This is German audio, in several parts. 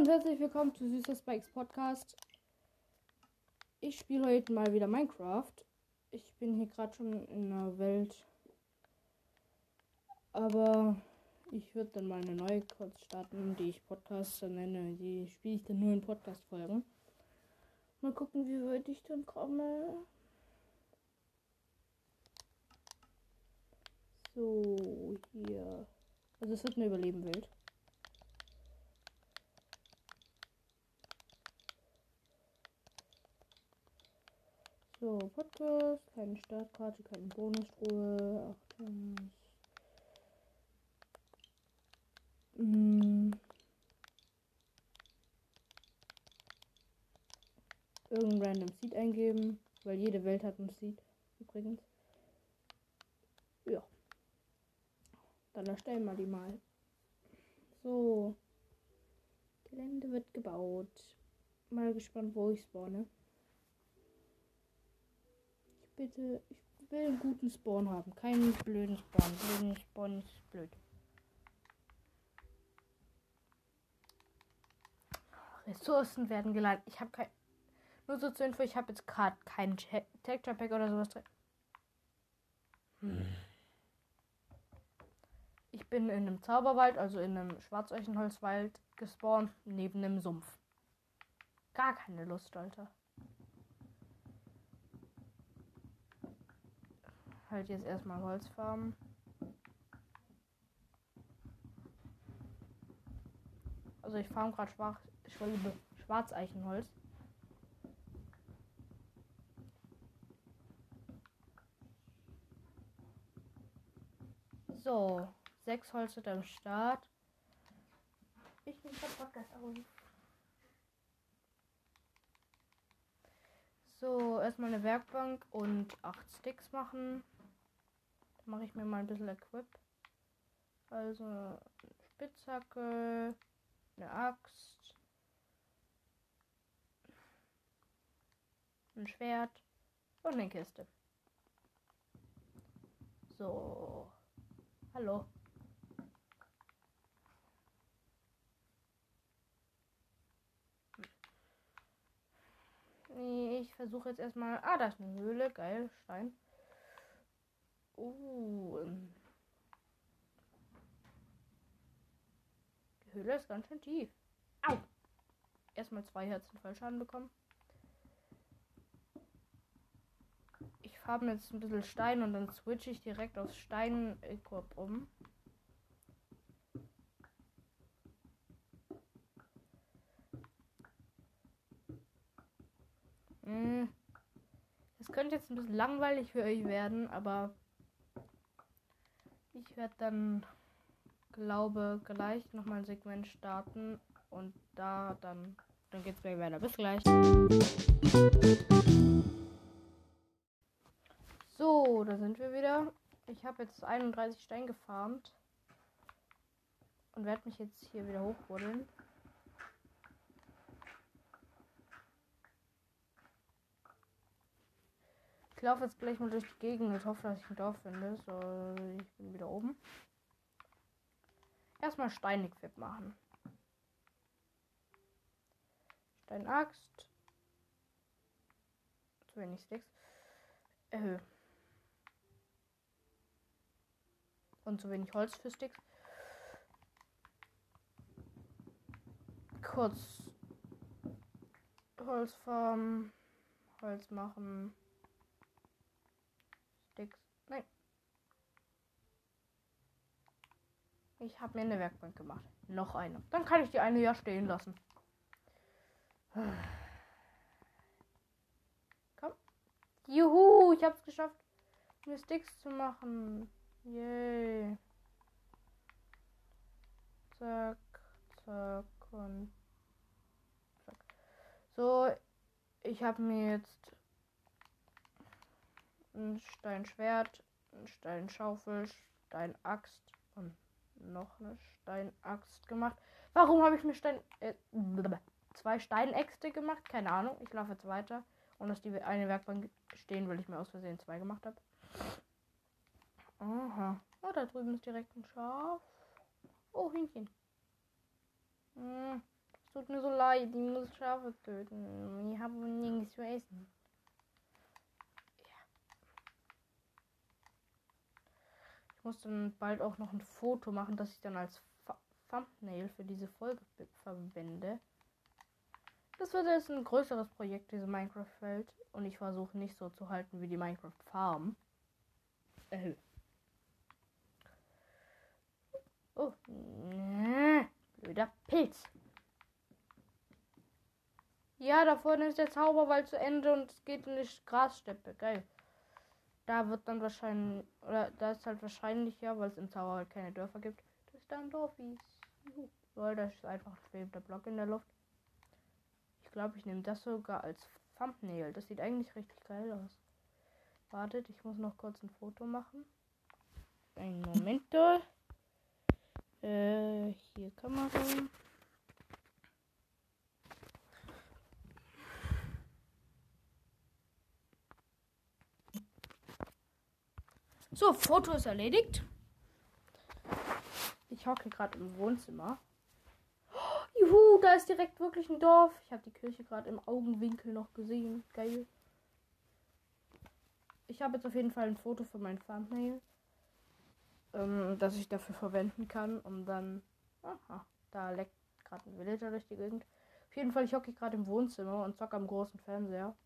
und herzlich willkommen zu Süßer Spikes Podcast. Ich spiele heute mal wieder Minecraft. Ich bin hier gerade schon in einer Welt. Aber ich würde dann mal eine neue kurz starten, die ich Podcast nenne. Die spiele ich dann nur in Podcast-Folgen. Mal gucken, wie weit ich dann komme. So, hier. Also es wird eine Überleben-Welt. So, Podcast, keine Startkarte, keine Bonusruhe. Achtung. Hm. Irgendein random Seed eingeben, weil jede Welt hat ein Seed übrigens. Ja. Dann erstellen wir die mal. So. Gelände wird gebaut. Mal gespannt, wo ich spawne bitte, ich will einen guten Spawn haben. Keinen blöden Spawn. Blöden Spawn ist blöd. Ressourcen werden geladen. Ich habe kein. Nur so zur Info, ich habe jetzt gerade kein Texture Pack oder sowas drin. Hm. Ich bin in einem Zauberwald, also in einem Schwarzeichenholzwald gespawnt, neben einem Sumpf. Gar keine Lust, Alter. Halt jetzt erstmal Holz farmen. Also ich farm gerade schwach, Schwarzeichenholz. So, sechs Holz sind am Start. Ich bin Podcast auf. So, erstmal eine Werkbank und acht Sticks machen mache ich mir mal ein bisschen Equip. Also eine Spitzhacke, eine Axt, ein Schwert und eine Kiste. So. Hallo. Ich versuche jetzt erstmal. Ah, da ist eine Höhle. Geil, Stein. Uh. Die Höhle ist ganz schön tief. Au! Erstmal zwei Herzen Fallschaden bekommen. Ich farbe jetzt ein bisschen Stein und dann switche ich direkt aufs Stein-Equip um. Hm. Das könnte jetzt ein bisschen langweilig für euch werden, aber ich werde dann, glaube, gleich nochmal ein Segment starten und da dann, dann geht es gleich weiter. Bis gleich. So, da sind wir wieder. Ich habe jetzt 31 Stein gefarmt und werde mich jetzt hier wieder hochbuddeln. Ich laufe jetzt gleich mal durch die Gegend und hoffe, dass ich ein Dorf finde. So, ich bin wieder oben. Erstmal Steinequip machen. Steinaxt. Zu wenig Sticks. Erhöh. Und zu wenig Holz für Sticks. Kurz Holzfarm. Holz machen. Ich habe mir eine Werkbank gemacht. Noch eine. Dann kann ich die eine ja stehen lassen. Komm. Juhu, ich habe es geschafft, mir Sticks zu machen. Yay. Zack, zack und zack. So, ich habe mir jetzt ein Steinschwert, ein Steinschaufel, Steinaxt noch eine Steinaxt gemacht. Warum habe ich mir Stein äh, zwei Steinäxte gemacht? Keine Ahnung. Ich laufe jetzt weiter. Und dass die eine Werkbank stehen, weil ich mir aus Versehen zwei gemacht habe. Aha. Oh, da drüben ist direkt ein Schaf. Oh, Hühnchen. Hm. Du tut mir so leid. Ich muss Schafe töten. Ich habe nichts zu essen. Ich muss dann bald auch noch ein Foto machen, das ich dann als Thumbnail für diese Folge verwende. Das wird jetzt ein größeres Projekt, diese Minecraft-Welt. Und ich versuche nicht so zu halten wie die Minecraft-Farm. Äh. Oh. Blöder Pilz. Ja, da vorne ist der Zauberwald zu Ende und es geht in die Grassteppe. Geil. Da wird dann wahrscheinlich, oder da ist halt wahrscheinlich ja, weil es im Zauberwald keine Dörfer gibt, dass da ein Dorf ist. Weil das ist einfach ein schwebender Block in der Luft. Ich glaube, ich nehme das sogar als Thumbnail. Das sieht eigentlich richtig geil aus. Wartet, ich muss noch kurz ein Foto machen. Einen Moment. Äh, hier Kamera. So, Foto ist erledigt. Ich hocke gerade im Wohnzimmer. Oh, juhu, da ist direkt wirklich ein Dorf. Ich habe die Kirche gerade im Augenwinkel noch gesehen. Geil. Ich habe jetzt auf jeden Fall ein Foto für mein Thumbnail, ähm, das ich dafür verwenden kann, um dann. Aha, da leckt gerade ein Villager durch die Gegend. Auf jeden Fall, ich hocke gerade im Wohnzimmer und zocke am großen Fernseher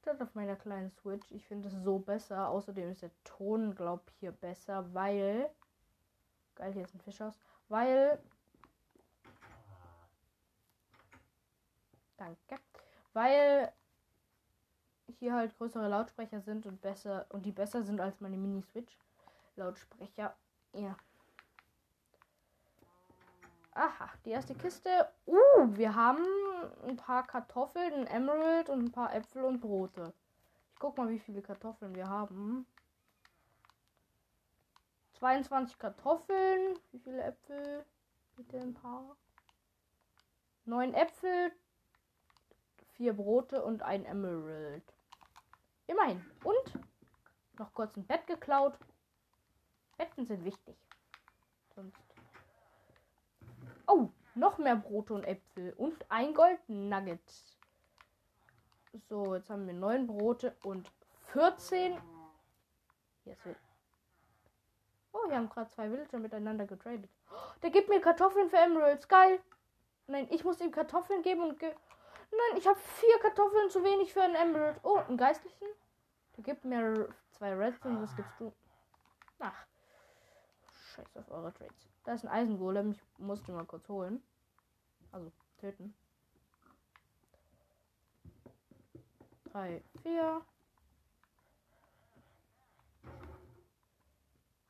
statt auf meiner kleinen Switch. Ich finde es so besser. Außerdem ist der Ton, glaube ich, hier besser, weil. Geil, hier ist ein Fisch aus. Weil. Danke. Weil hier halt größere Lautsprecher sind und besser und die besser sind als meine Mini Switch Lautsprecher. Ja. Aha, die erste Kiste. Uh, wir haben ein paar Kartoffeln, ein Emerald und ein paar Äpfel und Brote. Ich guck mal, wie viele Kartoffeln wir haben. 22 Kartoffeln. Wie viele Äpfel? Bitte ein paar. 9 Äpfel, 4 Brote und ein Emerald. Immerhin. Und noch kurz ein Bett geklaut. Betten sind wichtig. Sonst Oh, noch mehr Brote und Äpfel und ein Goldnugget. So, jetzt haben wir neun Brote und 14. Jetzt wird. Oh, wir haben gerade zwei Villager miteinander getradet. Der gibt mir Kartoffeln für Emeralds. Geil. Nein, ich muss ihm Kartoffeln geben und. Ge Nein, ich habe vier Kartoffeln zu wenig für einen Emerald. Oh, einen geistlichen. Der gibt mir zwei Redstone. Was gibst du? Ach. Scheiß auf eure Trades. Da ist ein Eisengolem. Ich muss den mal kurz holen. Also töten. Drei, vier.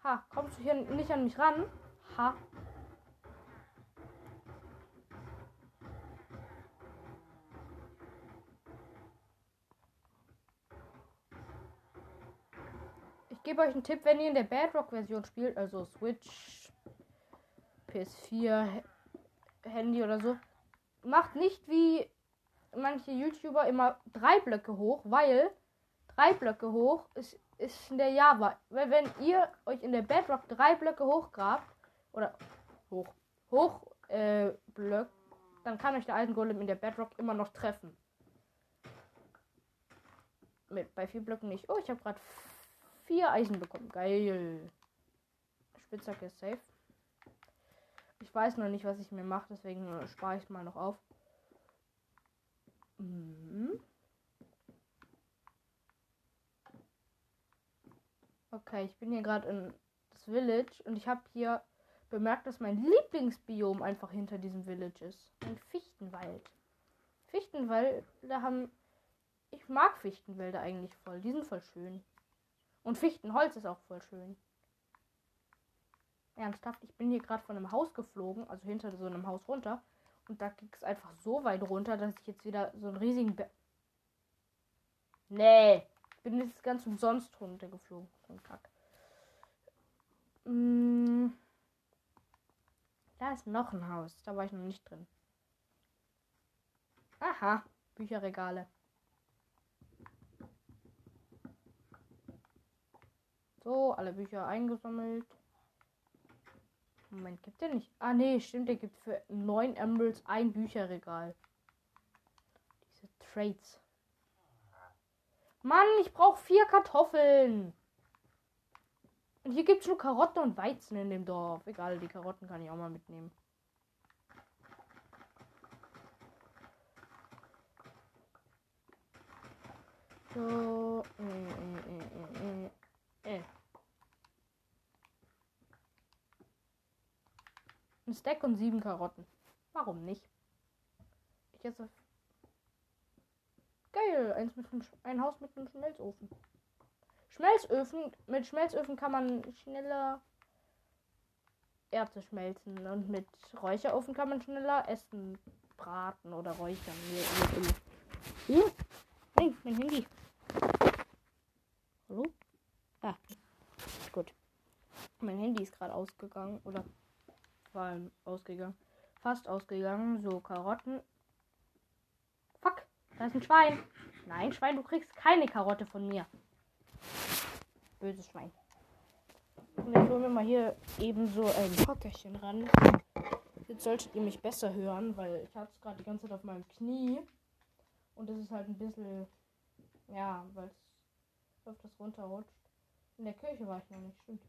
Ha, kommst du hier nicht an mich ran? Ha. Ich gebe euch einen Tipp, wenn ihr in der Bedrock-Version spielt, also Switch, PS4, Handy oder so. Macht nicht wie manche YouTuber immer drei Blöcke hoch, weil drei Blöcke hoch ist, ist in der Java. Weil wenn ihr euch in der Bedrock drei Blöcke hochgrabt oder hoch, hoch äh, Blöck, dann kann euch der Eisengolem in der Bedrock immer noch treffen. Mit bei vier Blöcken nicht. Oh, ich habe gerade vier Eisen bekommen. Geil. Spitzhacke ist safe. Ich weiß noch nicht, was ich mir mache, deswegen spare ich mal noch auf. Mhm. Okay, ich bin hier gerade in das Village und ich habe hier bemerkt, dass mein Lieblingsbiom einfach hinter diesem Village ist. Ein Fichtenwald. Fichtenwälder haben. Ich mag Fichtenwälder eigentlich voll. Die sind voll schön. Und Fichtenholz ist auch voll schön. Ernsthaft, ich bin hier gerade von einem Haus geflogen, also hinter so einem Haus runter. Und da ging es einfach so weit runter, dass ich jetzt wieder so einen riesigen Be Nee, ich bin jetzt ganz umsonst runtergeflogen. So ein Kack. Da ist noch ein Haus. Da war ich noch nicht drin. Aha, Bücherregale. So, alle Bücher eingesammelt. Moment, gibt der nicht? Ah, nee, stimmt, der gibt für 9 Emeralds ein Bücherregal. Diese Trades. Mann, ich brauche vier Kartoffeln. Und hier gibt es nur Karotten und Weizen in dem Dorf. Egal, die Karotten kann ich auch mal mitnehmen. So. Äh, äh, äh, Ein Stack und sieben Karotten. Warum nicht? Ich esse. Geil, eins mit einem, ein Haus mit einem Schmelzofen. Schmelzöfen, mit Schmelzöfen kann man schneller Erze schmelzen und mit Räucherofen kann man schneller Essen braten oder räuchern. Hier, Hey, mein Handy. Hallo? Ah, gut. Mein Handy ist gerade ausgegangen oder war ausgegangen. Fast ausgegangen. So, Karotten. Fuck, da ist ein Schwein. Nein, Schwein, du kriegst keine Karotte von mir. Böses Schwein. Und jetzt holen wir mal hier eben so ein Hockerchen ran. Jetzt solltet ihr mich besser hören, weil ich hatte es gerade die ganze Zeit auf meinem Knie. Und das ist halt ein bisschen, ja, weil es öfters runterrutscht. In der Kirche war ich noch nicht, stimmt.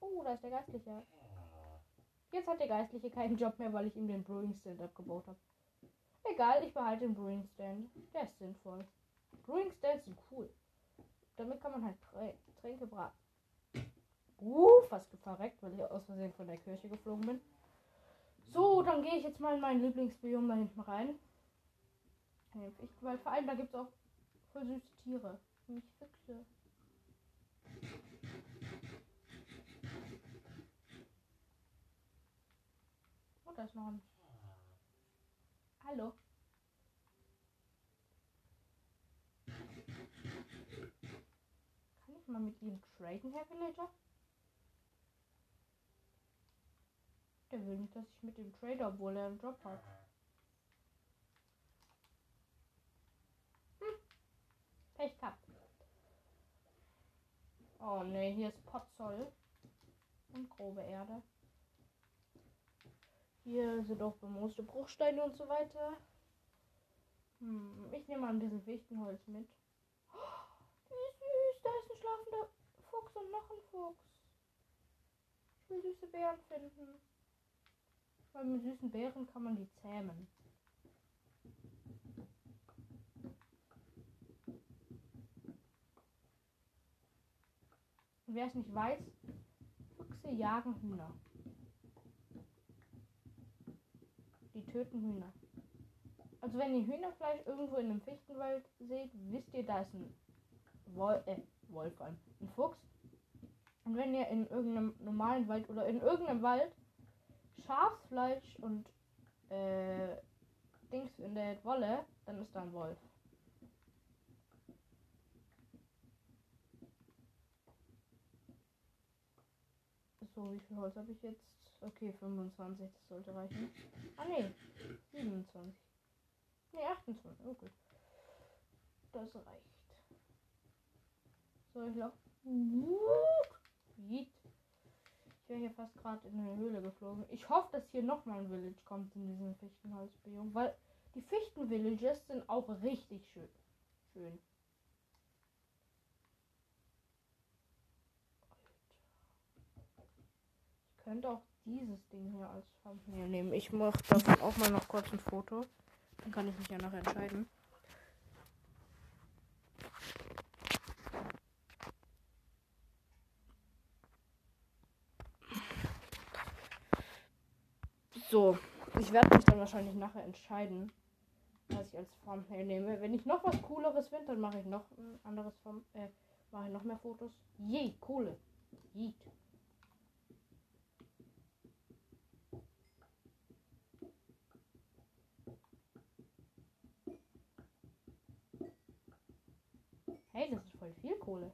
Oh, da ist der Geistliche. Jetzt hat der Geistliche keinen Job mehr, weil ich ihm den Brewing Stand abgebaut habe. Egal, ich behalte den Brewing Stand. Der ist sinnvoll. Brewing Stands sind cool. Damit kann man halt Tränke braten. Uh, fast verreckt, weil ich aus Versehen von der Kirche geflogen bin. So, dann gehe ich jetzt mal in mein Lieblingsbiom da hinten rein. Ich, weil vor allem da gibt es auch voll süße Tiere. Nämlich Füchse. Da noch ein. Hallo. Kann ich mal mit ihm traden, Herr Villager? Der will nicht, dass ich mit dem Trader, obwohl er einen Job hat. Hm. Pech gehabt. Oh ne, hier ist Potzoll. Und grobe Erde. Hier sind auch bemooste Bruchsteine und so weiter. Hm, ich nehme mal ein bisschen Fichtenholz mit. Oh, wie süß, da ist ein schlafender Fuchs und noch ein Fuchs. Ich will süße Beeren finden. Weil mit süßen Beeren kann man die zähmen. Wer es nicht weiß, Füchse jagen Hühner. Die töten Hühner. Also wenn ihr Hühnerfleisch irgendwo in einem Fichtenwald seht, wisst ihr, da ist ein Wolf, äh, Wolf, ein Fuchs. Und wenn ihr in irgendeinem normalen Wald oder in irgendeinem Wald Schafsfleisch und äh, Dings in der Wolle, dann ist da ein Wolf. So, wie viel Holz habe ich jetzt? Okay, 25, das sollte reichen. Ah ne, 27. Ne, 28, okay. Das reicht. So, ich glaube. Yeet wäre hier fast gerade in eine Höhle geflogen. Ich hoffe, dass hier nochmal ein Village kommt in diesem Fichtenholzbiom, weil die Fichtenvillages sind auch richtig schön. Schön. Ich könnte auch dieses Ding hier als Thumbnail nehmen. Ich mache davon auch mal noch kurz ein Foto. Dann kann ich mich ja noch entscheiden. So, ich werde mich dann wahrscheinlich nachher entscheiden, was ich als Thumbnail nehme. Wenn ich noch was cooleres finde, dann mache ich noch ein anderes Form, äh, mache ich noch mehr Fotos. Je, coole. Yeet. Hey, das ist voll viel Kohle.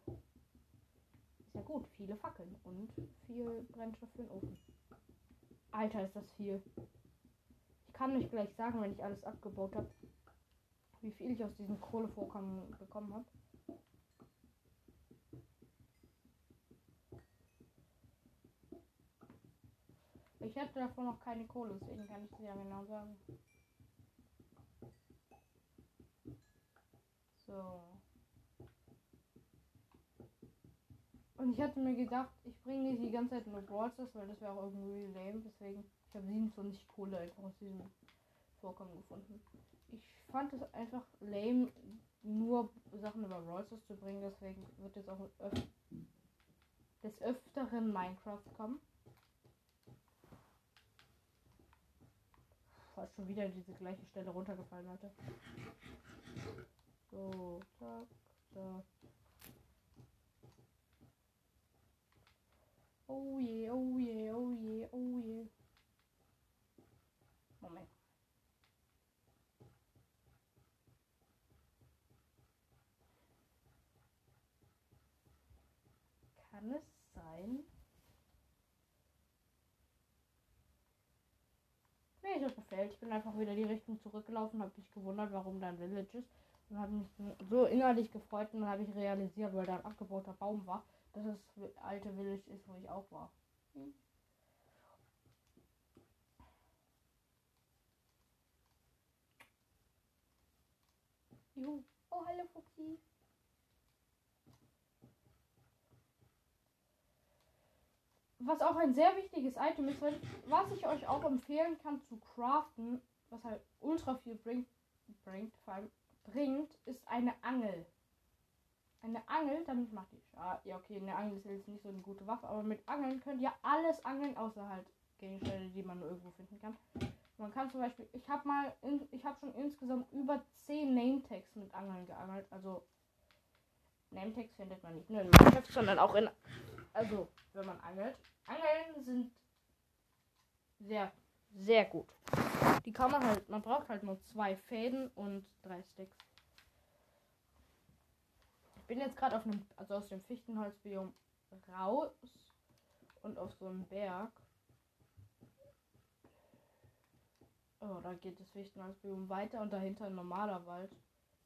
Ist ja gut, viele Fackeln und viel Brennstoff für den Ofen. Alter, ist das viel. Ich kann nicht gleich sagen, wenn ich alles abgebaut habe, wie viel ich aus diesem Kohlevorkommen bekommen habe. Ich hätte davon noch keine Kohle, deswegen kann ich dir ja genau sagen. So. Und ich hatte mir gedacht, ich bringe nicht die ganze Zeit nur Brawlstars, weil das wäre auch irgendwie lame. Deswegen, ich habe 27 Kohle einfach aus diesem Vorkommen gefunden. Ich fand es einfach lame, nur Sachen über Brawlstars zu bringen. Deswegen wird jetzt auch öf des Öfteren Minecraft kommen. Fast schon wieder diese gleiche Stelle runtergefallen, Leute. So, zack, zack. Oh je, oh je, oh je, oh je. Moment. Kann es sein? Nee, ich habe gefällt. Ich bin einfach wieder die Richtung zurückgelaufen, habe mich gewundert, warum da ein Village ist. Und habe mich so innerlich gefreut und dann habe ich realisiert, weil da ein abgebauter Baum war, dass das alte Village ist, wo ich auch war. Hm. Juhu. Oh, hallo Fuchsi. Was auch ein sehr wichtiges Item ist, was ich euch auch empfehlen kann zu craften, was halt ultra viel bringt, bringt, vor allem bringt, ist eine Angel. Eine Angel, damit macht. Ah, ja, okay, eine Angel ist jetzt nicht so eine gute Waffe, aber mit Angeln könnt ihr alles angeln, außer halt Gegenstände, die man nur irgendwo finden kann. Man kann zum Beispiel, ich habe mal, in, ich habe schon insgesamt über 10 Name-Tags mit Angeln geangelt. Also, Name-Tags findet man nicht nur in Minecraft, sondern auch in, also, wenn man angelt. Angeln sind sehr, sehr gut. Die kann man halt, man braucht halt nur zwei Fäden und drei Sticks. Bin jetzt gerade auf einem, also aus dem Fichtenholzbiom raus und auf so einem Berg. Oh, da geht das Fichtenholzbiom weiter und dahinter ein normaler Wald.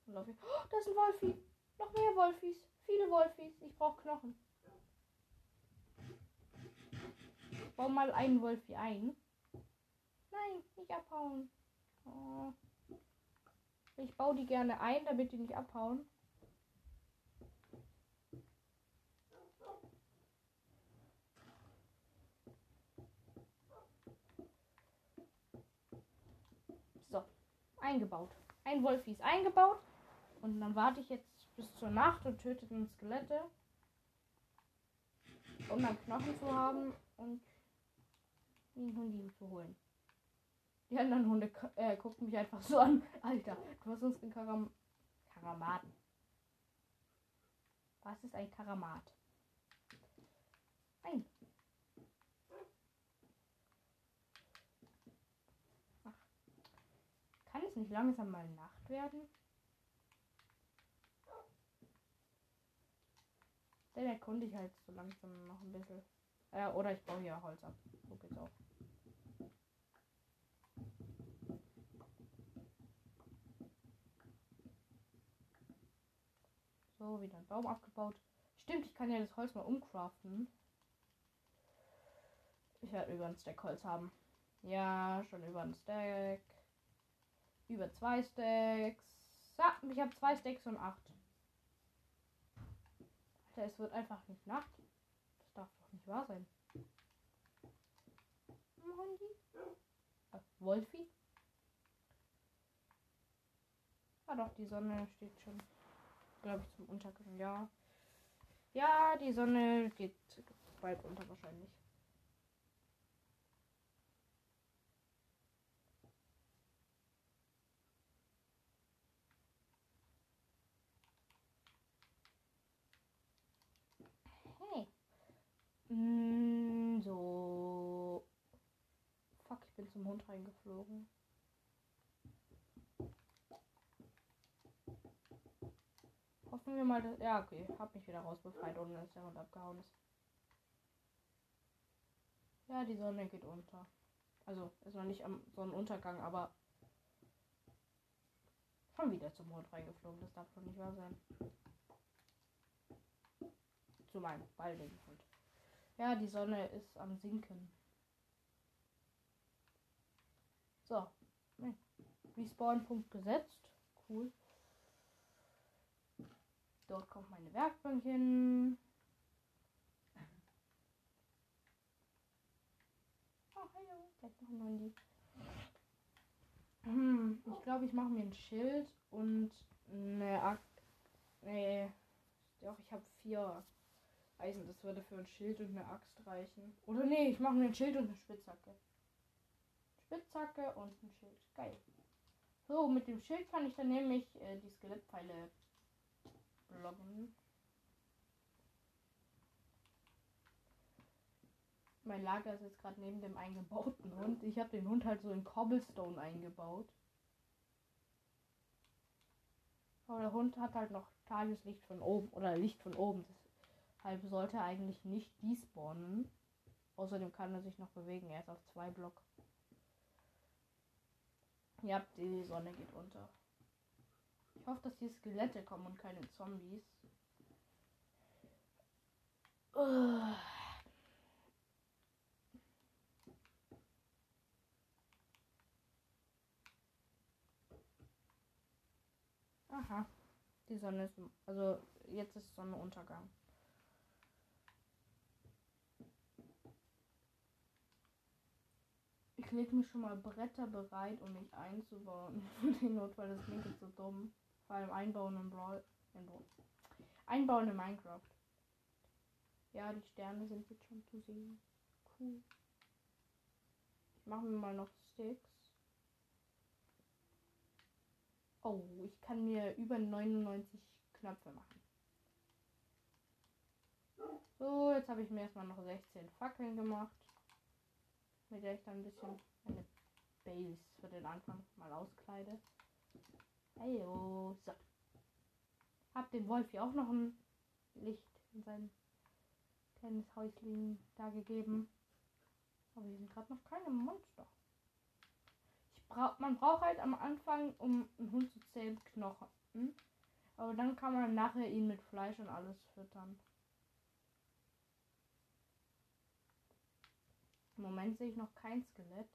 Und auf, oh, da ist ein Wolfi. Noch mehr Wolfis. Viele Wolfis. Ich brauche Knochen. Ich baue mal einen Wolfi ein. Nein, nicht abhauen. Oh. Ich baue die gerne ein, damit die nicht abhauen. So, eingebaut. Ein Wolfi ist eingebaut. Und dann warte ich jetzt bis zur Nacht und töte den Skelette. Um dann Knochen zu haben und den Hundi zu holen. Die anderen Hunde äh, gucken mich einfach so an. Alter, du hast uns den Karam Karamat. Was ist ein Karamat? Ein. Ach. Kann es nicht langsam mal Nacht werden? Dann erkunde ich halt so langsam noch ein bisschen. Äh, oder ich baue hier Holz ab. So geht's auch. So, wieder ein Baum abgebaut. Stimmt, ich kann ja das Holz mal umcraften. Ich werde über ein Stack Holz haben. Ja, schon über ein Stack. Über zwei Stacks. Ja, ich habe zwei Stacks und acht. Alter, es wird einfach nicht Nacht. Das darf doch nicht wahr sein. Hundi? Äh, Wolfi? Ah doch, die Sonne steht schon glaube ich, zum Untergang. Ja. Ja, die Sonne geht bald unter wahrscheinlich. Hey. Mm, so. Fuck, ich bin zum Hund reingeflogen. Hoffen wir mal, dass. Ja, okay. Hab mich wieder rausbefreit, ohne dass der Hund abgehauen ist. Ja, die Sonne geht unter. Also, ist noch nicht am Sonnenuntergang, aber. Schon wieder zum Mond reingeflogen. Das darf doch nicht wahr sein. Zu meinem baldigen Hund. Ja, die Sonne ist am Sinken. So. Respawn-Punkt gesetzt. Cool. Dort kommt meine Werkbank hin. Oh, hallo. Gleich noch ein Handy. Hm, ich glaube, ich mache mir ein Schild und eine Ak Nee. Doch, ich habe vier Eisen. Das würde für ein Schild und eine Axt reichen. Oder nee, ich mache mir ein Schild und eine Spitzhacke. Spitzhacke und ein Schild. Geil. So, mit dem Schild kann ich dann nämlich äh, die Skelettpfeile blocken. Mein Lager ist jetzt gerade neben dem eingebauten Hund. Ich habe den Hund halt so in Cobblestone eingebaut. Aber der Hund hat halt noch Tageslicht von oben oder Licht von oben. Deshalb sollte eigentlich nicht despawnen. Außerdem kann er sich noch bewegen. Er ist auf zwei Block. Ja, die Sonne geht unter. Ich hoffe, dass hier Skelette kommen und keine Zombies. Uh. Aha. Die Sonne ist. Also jetzt ist Sonnenuntergang. Ich lege mir schon mal Bretter bereit, um mich einzubauen. Den Notfall, das klingt jetzt so dumm. Vor allem einbauen im Brawl. Einbauen in Minecraft. Ja, die Sterne sind jetzt schon zu sehen. Cool. Ich mache mir mal noch Sticks. Oh, ich kann mir über 99 Knöpfe machen. So, jetzt habe ich mir erstmal noch 16 Fackeln gemacht. Mit der ich dann ein bisschen meine Base für den Anfang mal auskleide. Hallo. So. Hab dem Wolf hier auch noch ein Licht in sein kleines Häuschen da gegeben. Aber hier sind gerade noch keine Monster bra man braucht halt am Anfang, um einen Hund zu zähmen, Knochen. Hm? Aber dann kann man nachher ihn mit Fleisch und alles füttern. Im Moment sehe ich noch kein Skelett.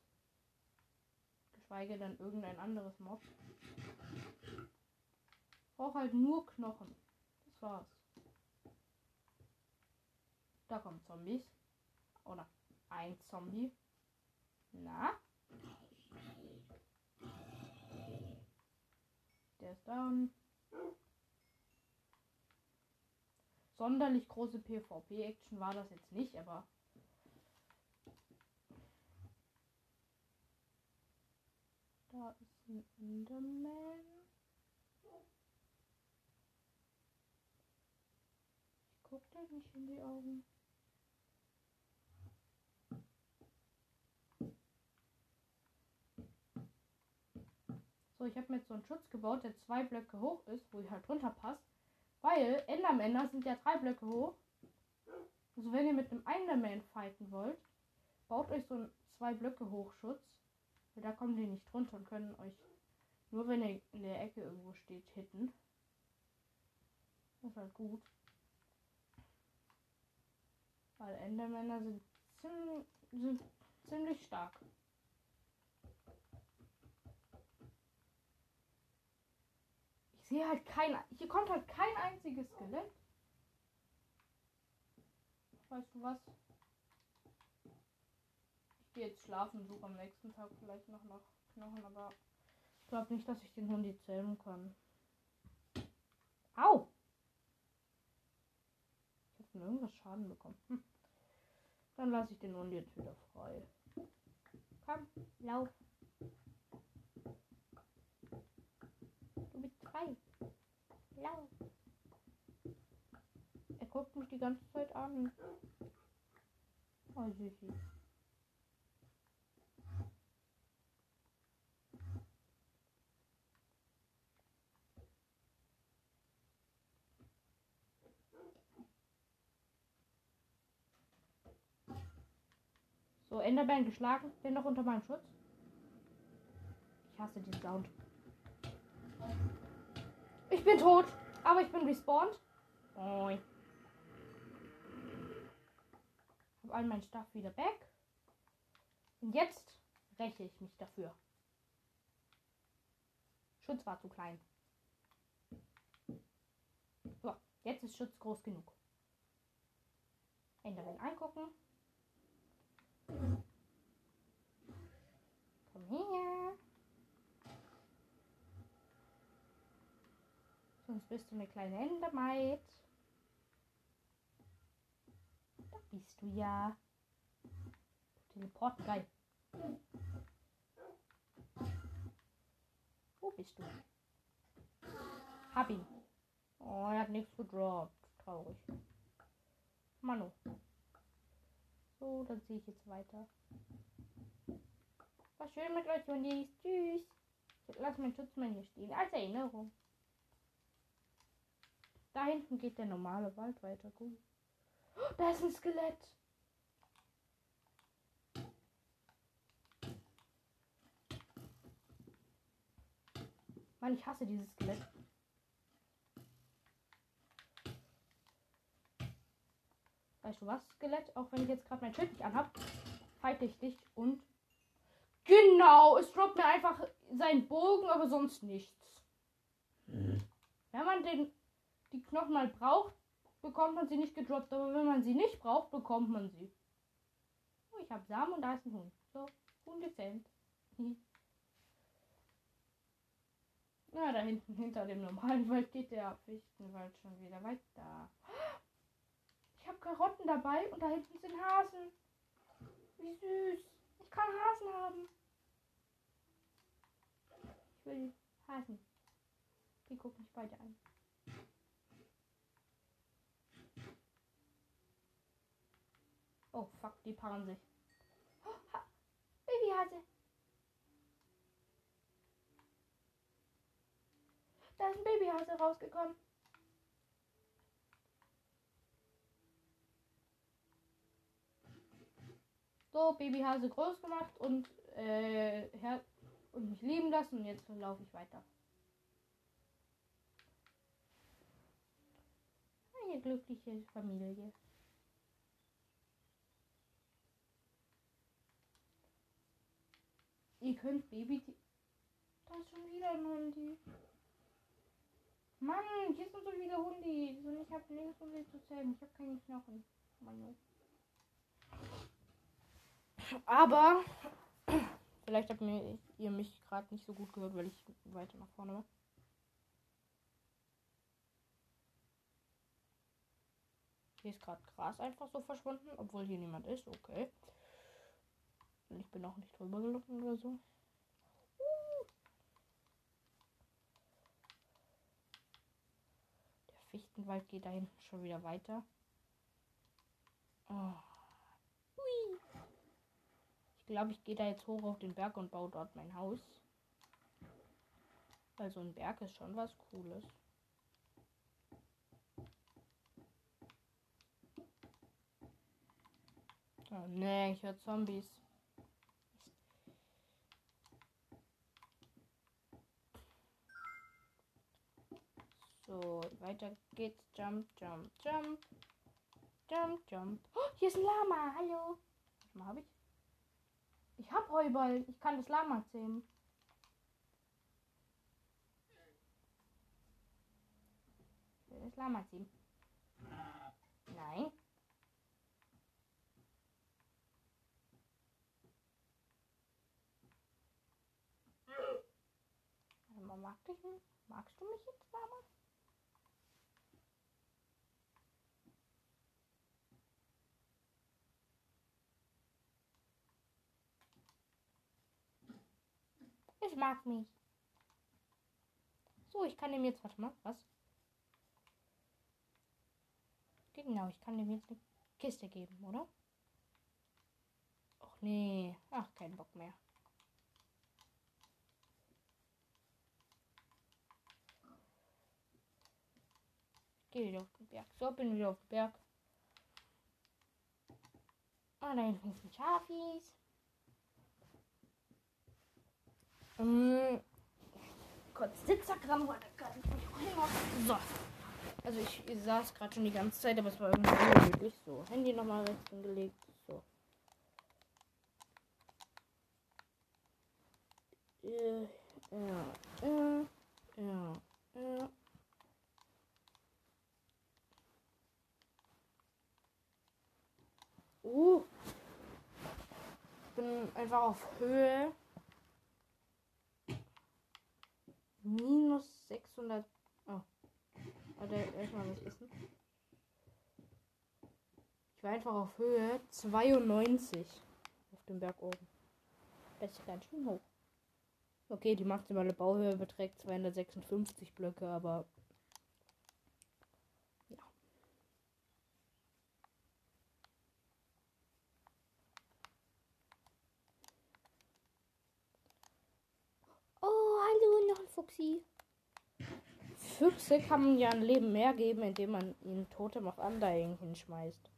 Geschweige denn irgendein anderes Mob. Brauche halt nur Knochen. Das war's. Da kommen Zombies. Oder ein Zombie. Na? Der ist down. Sonderlich große PvP-Action war das jetzt nicht, aber. Da ist ein Enderman. Ich guck dir nicht in die Augen. So, ich habe mir jetzt so einen Schutz gebaut, der zwei Blöcke hoch ist, wo ich halt drunter passt. Weil Endermänner sind ja drei Blöcke hoch. Also wenn ihr mit einem Enderman fighten wollt, baut euch so einen zwei Blöcke Hochschutz. Weil da kommen die nicht drunter und können euch nur wenn ihr in der Ecke irgendwo steht, hitten. Das ist halt gut. Weil Endermänner sind, ziemlich, sind ziemlich stark. Ich sehe halt kein. Hier kommt halt kein einziges Skelett. Weißt du was? Gehe jetzt schlafen, suche am nächsten Tag vielleicht noch nach Knochen, aber ich glaube nicht, dass ich den Hund jetzt zählen kann. Au! Ich habe von irgendwas Schaden bekommen. Hm. Dann lasse ich den Hund jetzt wieder frei. Komm, lauf. frei. Lauf. Er guckt mich die ganze Zeit an. Oh, Süßi. So, Enderbein geschlagen. Bin noch unter meinem Schutz. Ich hasse den Sound. Ich bin tot, aber ich bin respawned. Oi. Hab all mein Stuff wieder back. Und jetzt räche ich mich dafür. Schutz war zu klein. So, jetzt ist Schutz groß genug. Enderman angucken. Komm her. Sonst bist du eine kleine Endermaid. Da bist du ja. Teleport, geil. Wo bist du? Hab ihn. Oh, er hat nichts gedroppt. Traurig. Manu. So, dann sehe ich jetzt weiter. War schön mit euch, Jundis. Tschüss. Ich lass meinen Schutzmann hier stehen. Als Erinnerung. Da hinten geht der normale Wald weiter. Gut. Oh, da ist ein Skelett. Mann, ich hasse dieses Skelett. Weißt du was, Skelett? Auch wenn ich jetzt gerade mein Schild nicht anhab, fight ich dich und. Genau, es droppt mir einfach seinen Bogen, aber sonst nichts. Mhm. Wenn man den, die Knochen mal braucht, bekommt man sie nicht gedroppt, aber wenn man sie nicht braucht, bekommt man sie. Oh, ich habe Samen und da ist ein Hund. So, Hund gezähmt. Na, da hinten, hinter dem normalen Wald geht der Fichtenwald schon wieder weiter. Ich habe Karotten dabei und da hinten sind Hasen. Wie süß. Ich kann Hasen haben. Ich will Hasen. Die gucken mich beide an. Oh fuck, die paaren sich. Oh, Babyhase. Da ist ein Babyhase rausgekommen. So, Babyhase groß gemacht und, äh, und mich leben lassen. Und jetzt laufe ich weiter. Eine glückliche Familie. Ihr könnt Baby. Da ist schon wieder ein Hundi. Mann, hier sind so viele Hundis und ich habe nichts sie zu zählen. Ich habe keine Knochen. Mann. Aber vielleicht habt ihr mich gerade nicht so gut gehört, weil ich weiter nach vorne war. Hier ist gerade Gras einfach so verschwunden, obwohl hier niemand ist. Okay. Und ich bin auch nicht drüber gelaufen oder so. Fichtenwald geht da hinten schon wieder weiter. Oh. Glaube, ich gehe da jetzt hoch auf den Berg und baue dort mein Haus. Weil so ein Berg ist schon was Cooles. Oh ne, ich höre Zombies. So, weiter geht's. Jump, jump, jump. Jump, jump. Oh, hier ist ein Lama. Hallo. Was mal habe ich? Ich hab Heuball. Ich kann das Lama zähmen. Das Lama ziehen. Nein. Mag dich, magst du mich jetzt, Lama? Ich mag mich. So, ich kann dem jetzt, warte mal, was? Genau, ich kann dem jetzt eine Kiste geben, oder? Ach nee, ach, kein Bock mehr. Gehe wieder auf den Berg. So, bin wieder auf dem Berg. Ah, da hinten sind Schafis. Ähm, kurz Sitzergramm heute gar nicht So. Also ich, ich saß gerade schon die ganze Zeit, aber es war irgendwie unmöglich. So, Handy nochmal rechts hingelegt. So. Äh, ja, äh, ja. Uh. Ich bin einfach auf Höhe minus 600. Oh. Warte, erstmal was wissen. Ich war einfach auf Höhe 92 auf dem Berg oben. Das ist ganz schön hoch. Okay, die maximale Bauhöhe beträgt 256 Blöcke, aber ja. Oh, hallo, noch ein Fuchsi. Füchse kann man ja ein Leben mehr geben, indem man ihnen Totem auf Undying hinschmeißt.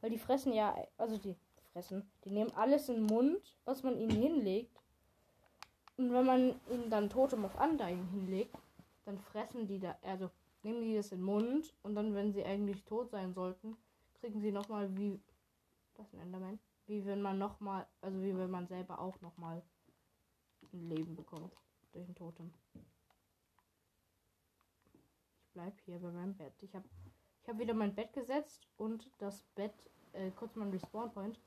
Weil die fressen ja, also die fressen, die nehmen alles in den Mund, was man ihnen hinlegt. Und wenn man ihnen dann Totem auf Undying hinlegt, dann fressen die da, also nehmen die das in den Mund und dann, wenn sie eigentlich tot sein sollten, kriegen sie nochmal wie, das ist ein Enderman, wie wenn man nochmal, also wie wenn man selber auch nochmal ein Leben bekommt durch ein Totem bleib hier bei meinem Bett. Ich habe ich hab wieder mein Bett gesetzt und das Bett, äh, kurz mal ein Respawn Point.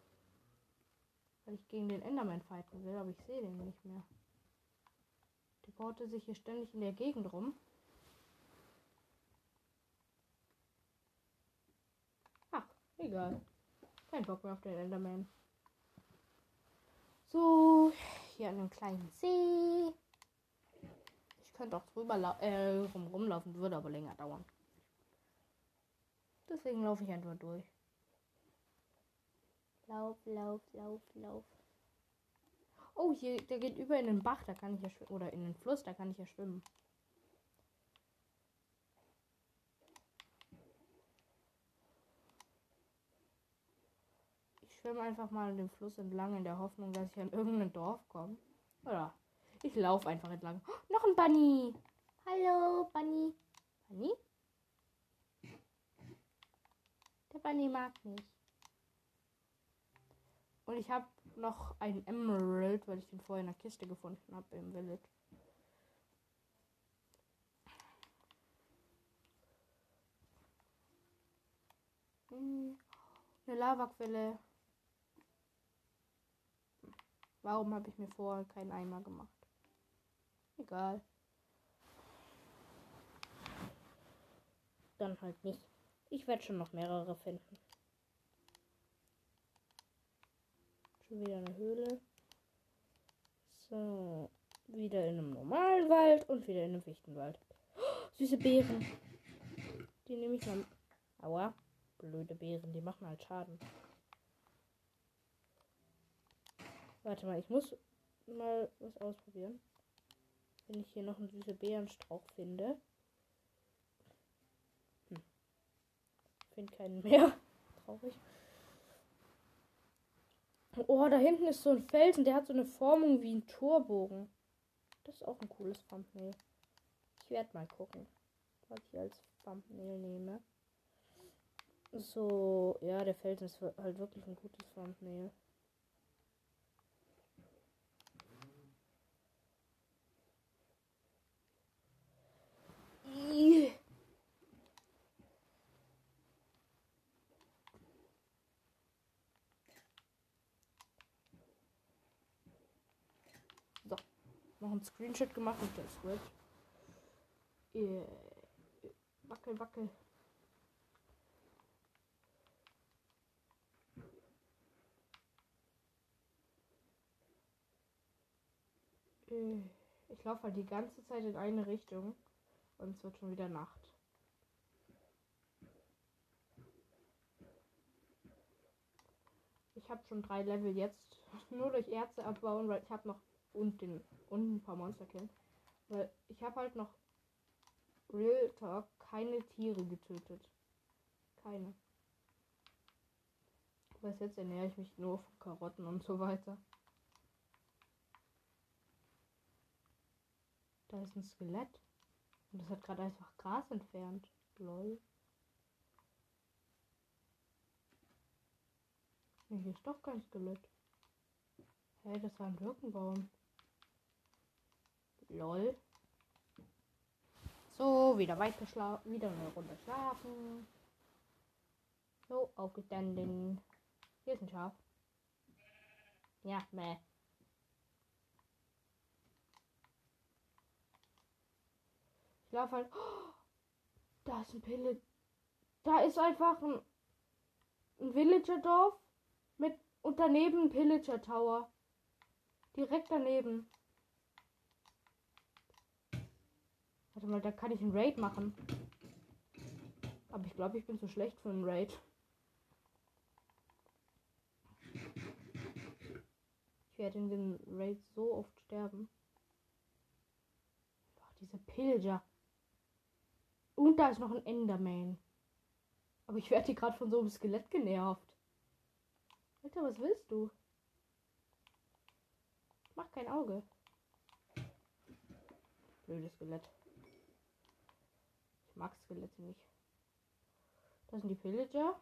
Weil ich gegen den Enderman fighten will, aber ich sehe den nicht mehr. Der baute sich hier ständig in der Gegend rum. Ach, egal. Kein Bock mehr auf den Enderman. So, hier an einem kleinen See könnte auch drüber äh, rum rumlaufen, würde aber länger dauern. Deswegen laufe ich einfach durch. Lauf, lauf, lauf, lauf. Oh, hier, der geht über in den Bach, da kann ich ja schwimmen. Oder in den Fluss, da kann ich ja schwimmen. Ich schwimme einfach mal den Fluss entlang in der Hoffnung, dass ich an irgendein Dorf komme. Oder ich laufe einfach entlang. Oh, noch ein Bunny. Hallo, Bunny. Bunny? Der Bunny mag nicht. Und ich habe noch einen Emerald, weil ich den vorher in der Kiste gefunden habe im Village. Hm, eine Lavaquelle. Warum habe ich mir vorher keinen Eimer gemacht? Egal. Dann halt nicht. Ich werde schon noch mehrere finden. Schon wieder eine Höhle. So. Wieder in einem normalen Wald und wieder in einem Fichtenwald. Oh, süße Beeren. Die nehme ich mal. Aua. Blöde Beeren, die machen halt Schaden. Warte mal, ich muss mal was ausprobieren. Wenn ich hier noch einen süße Beerenstrauch finde. Hm. Finde keinen mehr. Traurig. Oh, da hinten ist so ein Felsen, der hat so eine Formung wie ein Torbogen. Das ist auch ein cooles Thumbnail. Ich werde mal gucken, was ich als Thumbnail nehme. So, ja, der Felsen ist halt wirklich ein gutes Thumbnail. So, noch ein Screenshot gemacht mit der Switch. Yeah. Wackel, wackel. Äh, ich laufe halt die ganze Zeit in eine Richtung. Und es wird schon wieder Nacht. Ich habe schon drei Level jetzt. Nur durch Erze abbauen, weil ich habe noch und den und ein paar Monster killen. Weil ich habe halt noch Real Talk keine Tiere getötet. Keine. Bis jetzt ernähre ich mich nur von Karotten und so weiter. Da ist ein Skelett. Und das hat gerade einfach Gras entfernt. Lol. Nee, hier ist doch kein Skelett. Hey, das war ein Birkenbaum. Lol. So, wieder weiter schlafen. Wieder eine Runde schlafen. So, aufgestanden. Hier ist ein Schaf. Ja, meh. Halt. Oh, da ist ein Pille. Da ist einfach ein, ein Villager-Dorf mit und daneben ein Pillager Tower. Direkt daneben. Warte mal, da kann ich einen Raid machen. Aber ich glaube, ich bin zu schlecht für einen Raid. Ich werde in den Raid so oft sterben. Boah, diese Pilger. Und da ist noch ein Enderman. Aber ich werde hier gerade von so einem Skelett genervt. Alter, was willst du? Mach kein Auge. Blödes Skelett. Ich mag Skelette nicht. Das sind die Pillager.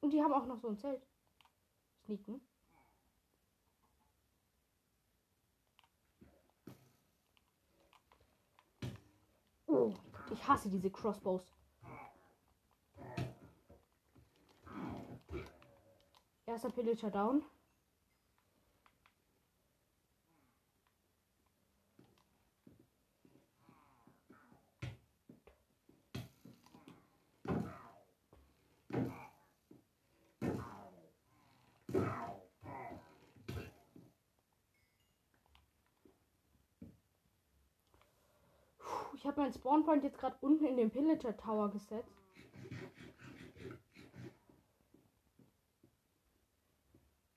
Und die haben auch noch so ein Zelt. Sneaken. Oh, ich hasse diese Crossbows. Erster Pillager down. Ich habe meinen Spawnpoint jetzt gerade unten in den Pillager Tower gesetzt.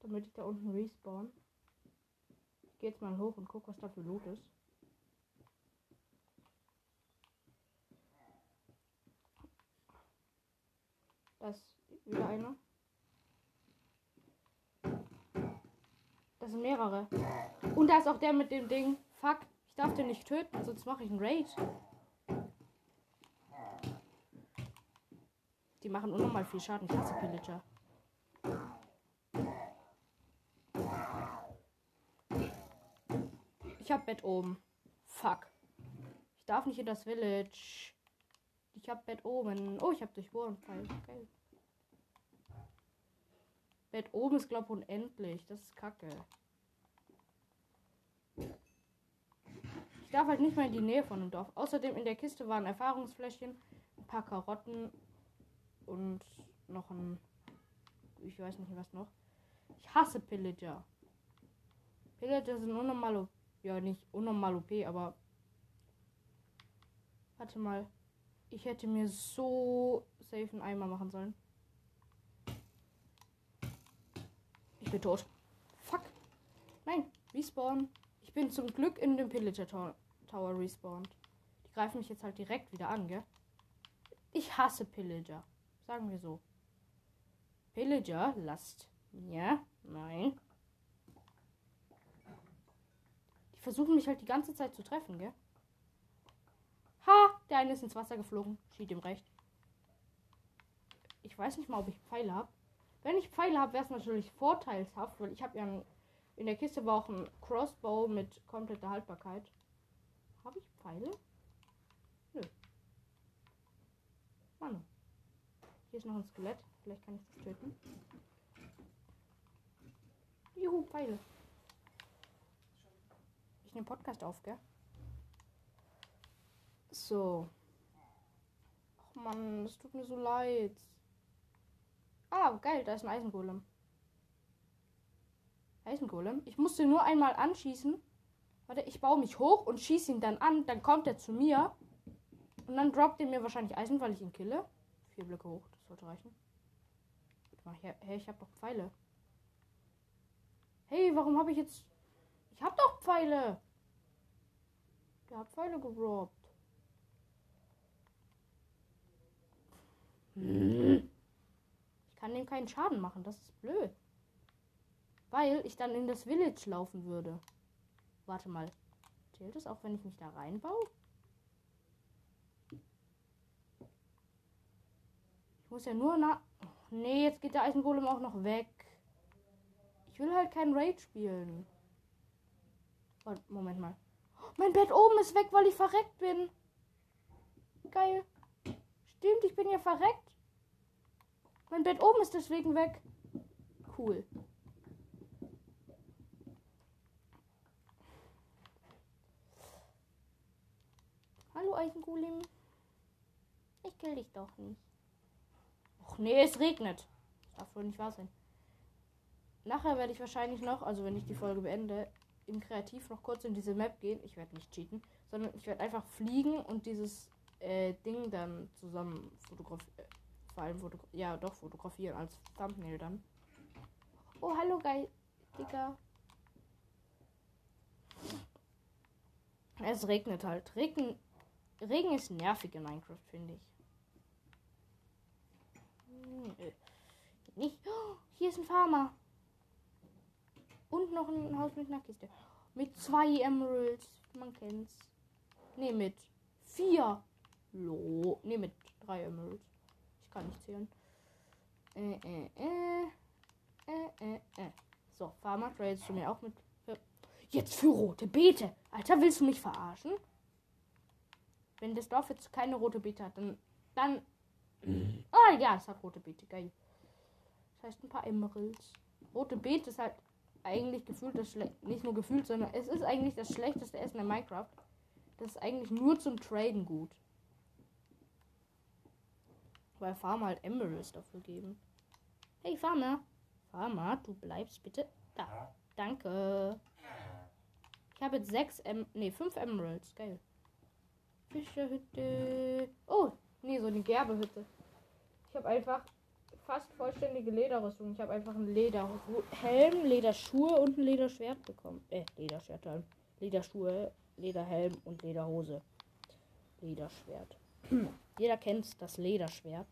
Damit ich da unten respawn. Ich gehe jetzt mal hoch und guck, was da für Loot ist. Das wieder einer. Das sind mehrere. Und da ist auch der mit dem Ding. Fuck darf den nicht töten, sonst mache ich einen Raid. Die machen unnormal viel Schaden. Ich hasse Pillager. Ich hab Bett oben. Fuck. Ich darf nicht in das Village. Ich hab Bett oben. Oh, ich hab durchbohren. Geil. Bett oben ist, glaub unendlich. Das ist kacke. Darf halt nicht mehr in die Nähe von dem Dorf. Außerdem in der Kiste waren Erfahrungsfläschchen, ein paar Karotten und noch ein. Ich weiß nicht was noch. Ich hasse Pillager. Pillager sind unnormal. Ja, nicht unnormal OP, aber. Warte mal. Ich hätte mir so safe einen Eimer machen sollen. Ich bin tot. Fuck. Nein, respawn bin zum Glück in dem Pillager Tower respawned. Die greifen mich jetzt halt direkt wieder an, gell? Ich hasse Pillager. Sagen wir so. Pillager, lasst mir. Nein. Die versuchen mich halt die ganze Zeit zu treffen, gell? Ha! Der eine ist ins Wasser geflogen. Schied ihm recht. Ich weiß nicht mal, ob ich Pfeile habe. Wenn ich Pfeile habe, wäre es natürlich vorteilshaft, weil ich habe ja in der Kiste war auch ein Crossbow mit kompletter Haltbarkeit. Pfeile? Nö. Mann. Hier ist noch ein Skelett. Vielleicht kann ich das töten. Juhu, Pfeile. Ich nehme Podcast auf, gell? So. Ach man, es tut mir so leid. Ah, geil, da ist ein Eisengolem. Eisengolem. Ich musste nur einmal anschießen. Warte, ich baue mich hoch und schieße ihn dann an. Dann kommt er zu mir. Und dann droppt er mir wahrscheinlich Eisen, weil ich ihn kille. Vier Blöcke hoch, das sollte reichen. Hey, ich habe doch Pfeile. Hey, warum habe ich jetzt. Ich habe doch Pfeile. Der hat Pfeile gedroppt. Ich kann dem keinen Schaden machen, das ist blöd. Weil ich dann in das Village laufen würde. Warte mal. Zählt es auch, wenn ich mich da reinbaue? Ich muss ja nur nach. Nee, jetzt geht der Eisengolem auch noch weg. Ich will halt kein Raid spielen. Oh, Moment mal. Mein Bett oben ist weg, weil ich verreckt bin. Geil. Stimmt, ich bin ja verreckt. Mein Bett oben ist deswegen weg. Cool. Hallo Eisengolem. Ich kill dich doch nicht. Och nee, es regnet. Das darf wohl nicht wahr sein. Nachher werde ich wahrscheinlich noch, also wenn ich die Folge beende, im Kreativ noch kurz in diese Map gehen. Ich werde nicht cheaten, sondern ich werde einfach fliegen und dieses äh, Ding dann zusammen fotografieren. Äh, vor allem fotogra ja, doch fotografieren als Thumbnail dann. Oh, hallo, geil, Digga. Es regnet halt. Regen, Regen ist nervig in Minecraft, finde ich. Hm, äh, nicht. Oh, hier ist ein Farmer. Und noch ein Haus mit einer Kiste. Mit zwei Emeralds. Man kennt's. Ne, mit vier. Lo. Ne, mit drei Emeralds. Ich kann nicht zählen. Äh, äh, äh. Äh, äh, äh. So, Farmer, tradest du mir auch mit. Jetzt für rote Beete. Alter, willst du mich verarschen? Wenn das Dorf jetzt keine rote Beete hat, dann. Dann. Ah, oh, ja, es hat rote Beete. Geil. Das heißt ein paar Emeralds. Rote Beete ist halt eigentlich gefühlt das schlecht, nicht nur gefühlt, sondern es ist eigentlich das schlechteste Essen in Minecraft. Das ist eigentlich nur zum Traden gut. Weil Farmer halt Emeralds dafür geben. Hey Farmer. Farmer, du bleibst bitte da. Danke. Ich habe jetzt sechs, em nee, fünf Emeralds. Geil. Fischerhütte. Oh, nee, so eine Gerbehütte. Ich habe einfach fast vollständige Lederrüstung. Ich habe einfach einen Lederhelm, Lederschuhe und ein Lederschwert bekommen. Äh, Lederschwert, Lederschuhe, Lederhelm und Lederhose. Lederschwert. Jeder kennt das Lederschwert.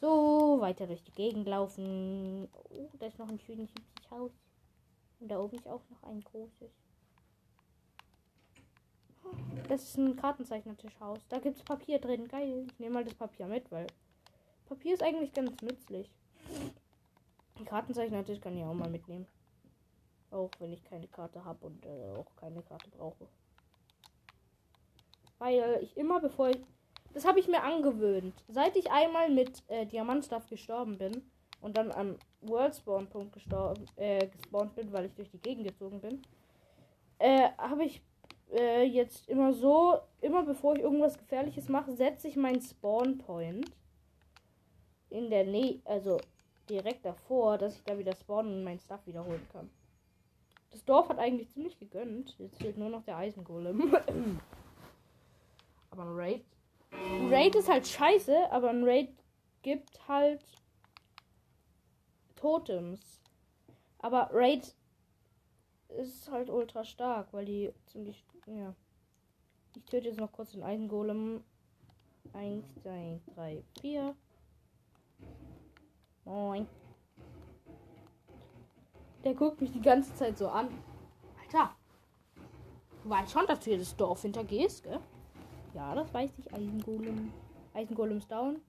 So, weiter durch die Gegend laufen. Oh, da ist noch ein schönes Haus. Und da oben ist auch noch ein großes. Das ist ein Kartenzeichnertischhaus. Da gibt es Papier drin. Geil. Ich nehme mal das Papier mit, weil Papier ist eigentlich ganz nützlich. Ein Kartenzeichnertisch kann ich auch mal mitnehmen. Auch wenn ich keine Karte habe und äh, auch keine Karte brauche. Weil ich immer bevor ich. Das habe ich mir angewöhnt. Seit ich einmal mit äh, Diamantstuff gestorben bin und dann am World Spawn Punkt gestorben, äh, gespawnt bin, weil ich durch die Gegend gezogen bin, äh, habe ich äh, jetzt immer so, immer bevor ich irgendwas Gefährliches mache, setze ich meinen Spawn Point in der Nähe, also direkt davor, dass ich da wieder spawnen und mein Stuff wiederholen kann. Das Dorf hat eigentlich ziemlich gegönnt. Jetzt fehlt nur noch der Eisengolem. aber ein Raid. Ein Raid ist halt scheiße, aber ein Raid gibt halt Totems. Aber Raid ist halt ultra stark, weil die ziemlich. Ja. Ich töte jetzt noch kurz den Eisengolem. 1, 2, 3, 4. Moin. Der guckt mich die ganze Zeit so an. Alter. Du weißt schon, dass du hier das Dorf hintergehst, gell? Ja, das weiß ich. Eisengolem. Eisengolem ist down.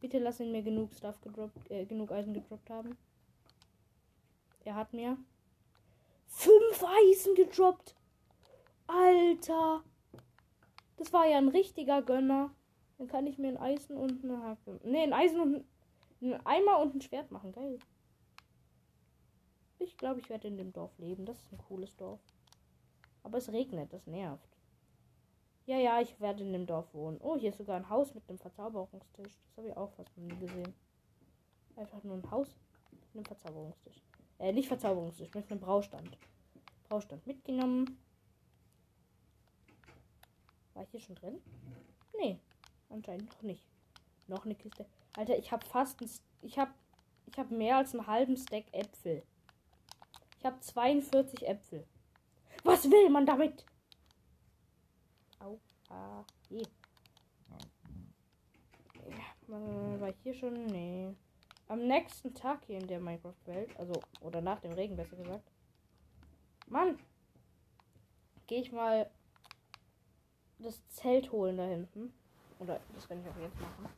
Bitte lass ihn mir genug Stuff gedroppt, äh, genug Eisen gedroppt haben. Er hat mir fünf Eisen gedroppt. Alter. Das war ja ein richtiger Gönner. Dann kann ich mir ein Eisen und eine Hacke. Ne, ein Eisen und ein Eimer und ein Schwert machen. Geil. Ich glaube, ich werde in dem Dorf leben. Das ist ein cooles Dorf. Aber es regnet, das nervt. Ja, ja, ich werde in dem Dorf wohnen. Oh, hier ist sogar ein Haus mit einem Verzauberungstisch. Das habe ich auch fast noch nie gesehen. Einfach nur ein Haus mit einem Verzauberungstisch. Äh, nicht Verzauberungstisch, mit einem Braustand. Braustand mitgenommen. War ich hier schon drin? Nee, anscheinend noch nicht. Noch eine Kiste. Alter, ich habe fast ein, ich habe ich habe mehr als einen halben Stack Äpfel. Ich habe 42 Äpfel. Was will man damit? Au, ah, je. Ja, war ich hier schon? Nee. Am nächsten Tag hier in der Minecraft-Welt, also, oder nach dem Regen besser gesagt. Mann! Gehe ich mal das Zelt holen da hinten. Oder das kann ich auch jetzt machen.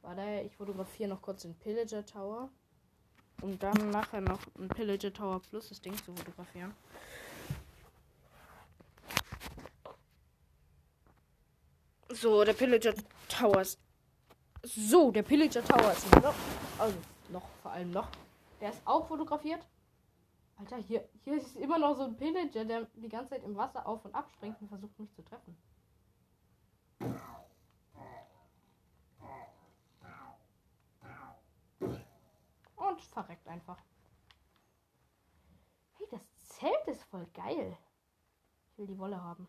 Warte, ich fotografiere noch kurz den Pillager Tower. Um dann nachher noch ein Pillager Tower plus das Ding zu fotografieren. So, der Pillager Tower ist. So, der Pillager Tower ist noch. Also noch, vor allem noch. Der ist auch fotografiert. Alter, hier, hier ist immer noch so ein Pillager, der die ganze Zeit im Wasser auf und ab springt und versucht mich zu treffen. Und verreckt einfach. Hey, das Zelt ist voll geil. Ich will die Wolle haben.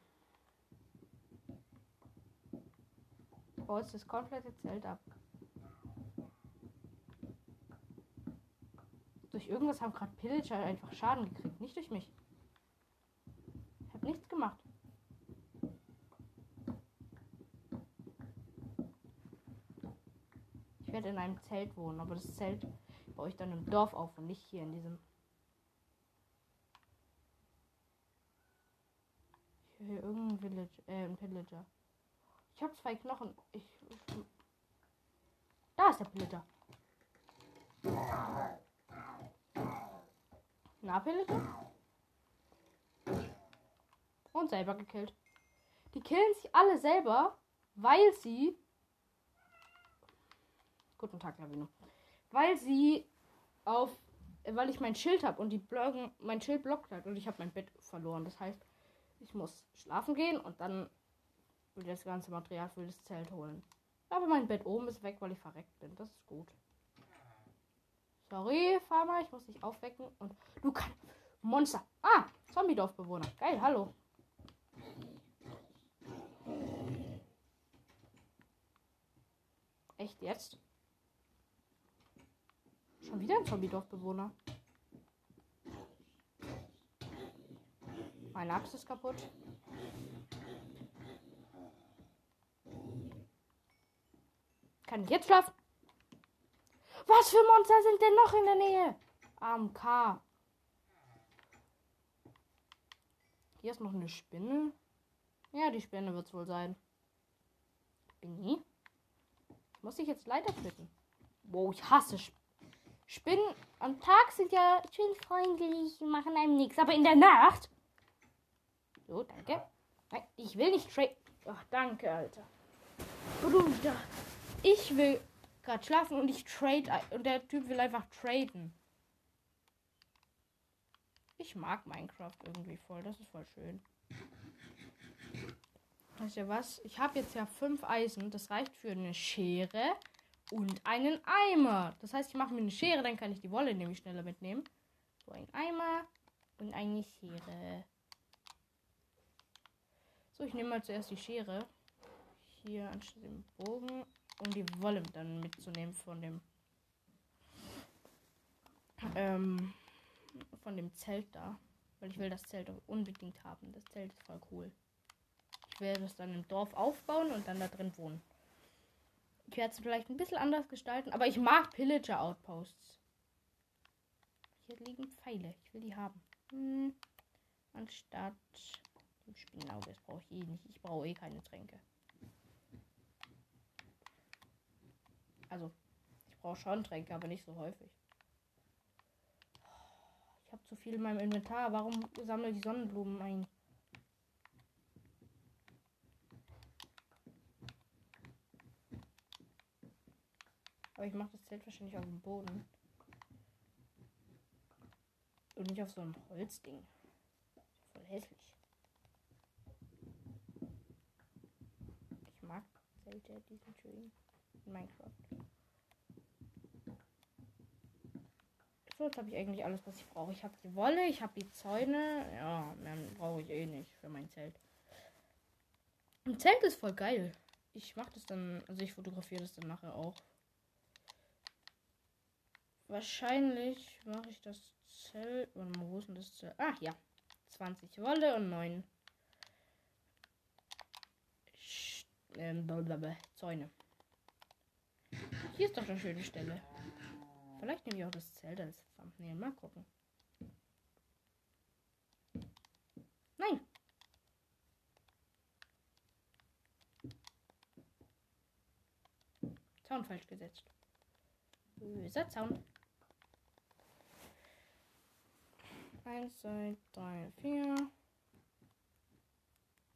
Oh, Baust das komplette Zelt ab. Durch irgendwas haben gerade Pillager einfach Schaden gekriegt. Nicht durch mich. Ich habe nichts gemacht. Ich werde in einem Zelt wohnen, aber das Zelt baue ich dann im Dorf auf und nicht hier in diesem. Ich höre hier irgendein Village, äh, ein Pillager. Ich habe zwei Knochen. Ich. Da ist der Pillager. Na, Pillager? Und selber gekillt. Die killen sich alle selber, weil sie. Guten Tag, Lavino. Weil sie auf. Weil ich mein Schild habe und die blocken, mein Schild blockt hat und ich habe mein Bett verloren. Das heißt, ich muss schlafen gehen und dann das ganze Material für das Zelt holen. Aber mein Bett oben ist weg, weil ich verreckt bin. Das ist gut. Sorry, Farmer, ich muss dich aufwecken und du kannst. Monster. Ah, Zombie-Dorfbewohner. Geil, hallo. Echt jetzt? Schon wieder ein Zombie-Dorfbewohner. Mein Axt ist kaputt. Kann ich jetzt schlafen? Was für Monster sind denn noch in der Nähe? AMK. Hier ist noch eine Spinne. Ja, die Spinne wird es wohl sein. Spinni? Muss ich jetzt leider klicken? Wow, ich hasse Sp Spinnen. Am Tag sind ja schön freundlich, machen einem nichts. Aber in der Nacht. So, danke. Nein, ich will nicht trade. Ach, danke, Alter. Bruder. Ich will gerade schlafen und ich trade. Und der Typ will einfach traden. Ich mag Minecraft irgendwie voll. Das ist voll schön. Weißt du was? Ich habe jetzt ja fünf Eisen. Das reicht für eine Schere und einen Eimer. Das heißt, ich mache mir eine Schere, dann kann ich die Wolle nämlich schneller mitnehmen. So ein Eimer und eine Schere. So, ich nehme mal zuerst die Schere. Hier anstatt dem Bogen, um die Wolle dann mitzunehmen von dem ähm, von dem Zelt da. Weil ich will das Zelt auch unbedingt haben. Das Zelt ist voll cool. Ich werde es dann im Dorf aufbauen und dann da drin wohnen. Ich werde es vielleicht ein bisschen anders gestalten, aber ich mag Pillager Outposts. Hier liegen Pfeile. Ich will die haben. Hm. Anstatt dem Spinnauge. Das brauche ich eh nicht. Ich brauche eh keine Tränke. Also, ich brauche schon aber nicht so häufig. Ich habe zu viel in meinem Inventar. Warum sammle ich Sonnenblumen ein? Aber ich mache das Zelt wahrscheinlich auf dem Boden. Und nicht auf so einem Holzding. Voll hässlich. Ich mag Zelte, die sind schön. In Minecraft. So, jetzt habe ich eigentlich alles, was ich brauche. Ich habe die Wolle, ich habe die Zäune. Ja, mehr brauche ich eh nicht für mein Zelt. Ein Zelt ist voll geil. Ich mache das dann, also ich fotografiere das dann nachher auch. Wahrscheinlich mache ich das Zelt. Warte wo ist denn das Zelt? Ach ja. 20 Wolle und 9 ähm, Zäune. Hier ist doch eine schöne Stelle. Vielleicht nehme ich auch das Zelt als Thumbnail. Mal gucken. Nein! Zaun falsch gesetzt. Böser Zaun. Eins, zwei, drei, vier.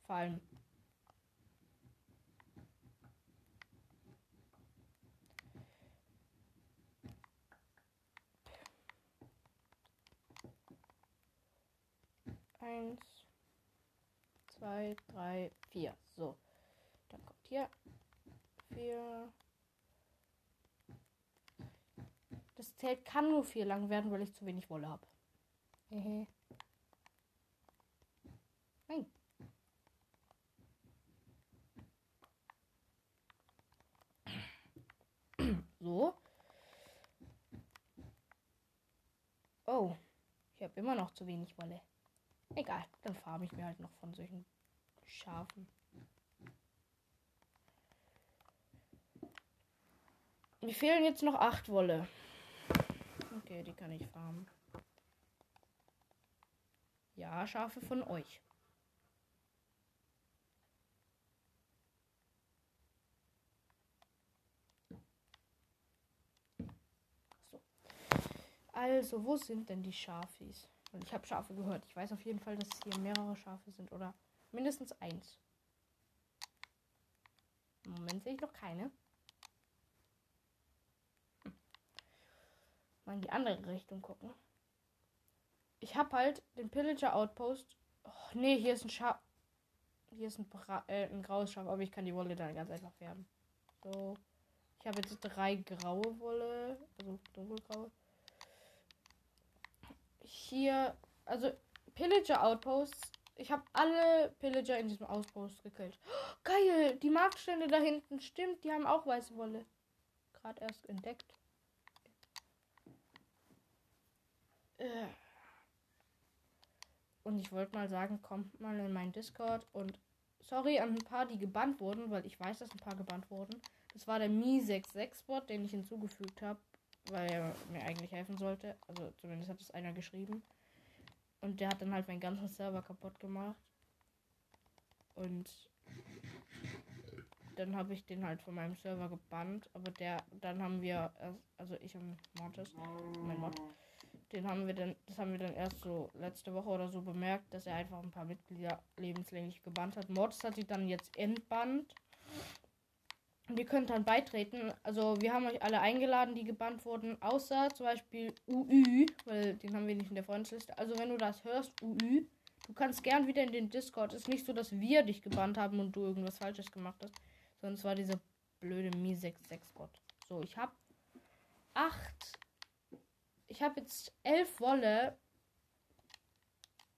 Fallen. Eins, zwei, drei, vier. So. Dann kommt hier vier. Das Zelt kann nur viel lang werden, weil ich zu wenig Wolle habe. Hehe. Nein. So. Oh. Ich habe immer noch zu wenig Wolle. Egal, dann farbe ich mir halt noch von solchen Schafen. Mir fehlen jetzt noch acht Wolle. Okay, die kann ich farmen. Ja, Schafe von euch. So. Also, wo sind denn die Schafis? Und ich habe Schafe gehört. Ich weiß auf jeden Fall, dass hier mehrere Schafe sind oder mindestens eins. Im Moment sehe ich noch keine. Hm. Mal in die andere Richtung gucken. Ich habe halt den Pillager Outpost. Oh, nee, hier ist ein Schaf. Hier ist ein, Bra äh, ein graues Schaf, aber ich kann die Wolle dann ganz einfach färben. So. Ich habe jetzt drei graue Wolle. Also dunkelgraue hier, also Pillager Outposts. Ich habe alle Pillager in diesem Outpost gekillt. Oh, geil, die Marktstände da hinten, stimmt, die haben auch weiße Wolle. Gerade erst entdeckt. Äh. Und ich wollte mal sagen, kommt mal in meinen Discord und sorry an ein paar, die gebannt wurden, weil ich weiß, dass ein paar gebannt wurden. Das war der Mi66-Bot, den ich hinzugefügt habe weil er mir eigentlich helfen sollte. Also zumindest hat es einer geschrieben. Und der hat dann halt meinen ganzen Server kaputt gemacht. Und dann habe ich den halt von meinem Server gebannt. Aber der, dann haben wir, also ich und Mortis, mein Mod, den haben wir dann, das haben wir dann erst so letzte Woche oder so bemerkt, dass er einfach ein paar Mitglieder lebenslänglich gebannt hat. Mortis hat sich dann jetzt entbannt. Ihr könnt dann beitreten. Also wir haben euch alle eingeladen, die gebannt wurden, außer zum Beispiel UÜ, weil den haben wir nicht in der Freundesliste. Also wenn du das hörst, UÜ, du kannst gern wieder in den Discord. Ist nicht so, dass wir dich gebannt haben und du irgendwas Falsches gemacht hast, sondern es war dieser blöde Mi66-Bot. So, ich habe acht. Ich habe jetzt elf Wolle.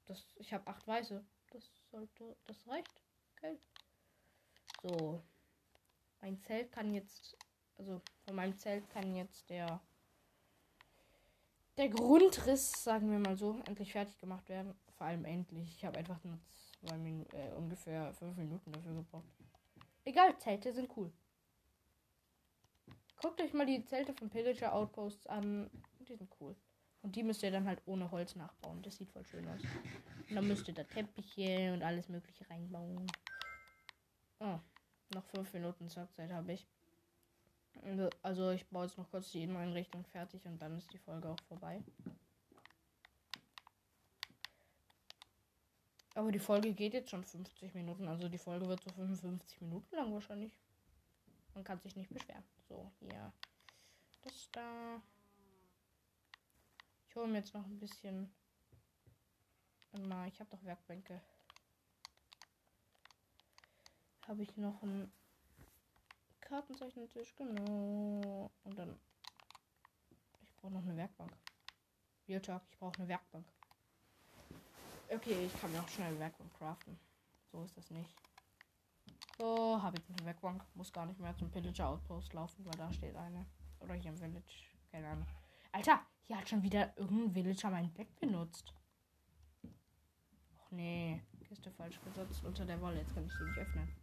Das, ich habe acht weiße. Das sollte. Das reicht. Okay. So. Mein Zelt kann jetzt, also von meinem Zelt kann jetzt der der Grundriss, sagen wir mal so, endlich fertig gemacht werden. Vor allem endlich. Ich habe einfach nur zwei Minuten, äh, ungefähr fünf Minuten dafür gebraucht. Egal, Zelte sind cool. Guckt euch mal die Zelte von Pillager Outposts an. Die sind cool. Und die müsst ihr dann halt ohne Holz nachbauen. Das sieht voll schön aus. Und dann müsst ihr da Teppiche und alles mögliche reinbauen. Oh. Noch fünf Minuten Zockzeit habe ich. Also ich baue jetzt noch kurz die Inneneinrichtung fertig und dann ist die Folge auch vorbei. Aber die Folge geht jetzt schon 50 Minuten, also die Folge wird so 55 Minuten lang wahrscheinlich. Man kann sich nicht beschweren. So, hier. Das da. Ich hole mir jetzt noch ein bisschen. Ich habe doch Werkbänke habe ich noch einen Kartenzeichnetisch, genau. Und dann. Ich brauche noch eine Werkbank. Real Talk, ich brauche eine Werkbank. Okay, ich kann mir auch schnell eine Werkbank craften. So ist das nicht. So, habe ich eine Werkbank. Muss gar nicht mehr zum Pillager Outpost laufen, weil da steht eine. Oder hier im Village. Keine Ahnung. Alter, hier hat schon wieder irgendein Villager mein Bett benutzt. Och nee. Kiste falsch gesetzt unter der Wolle. Jetzt kann ich sie nicht öffnen.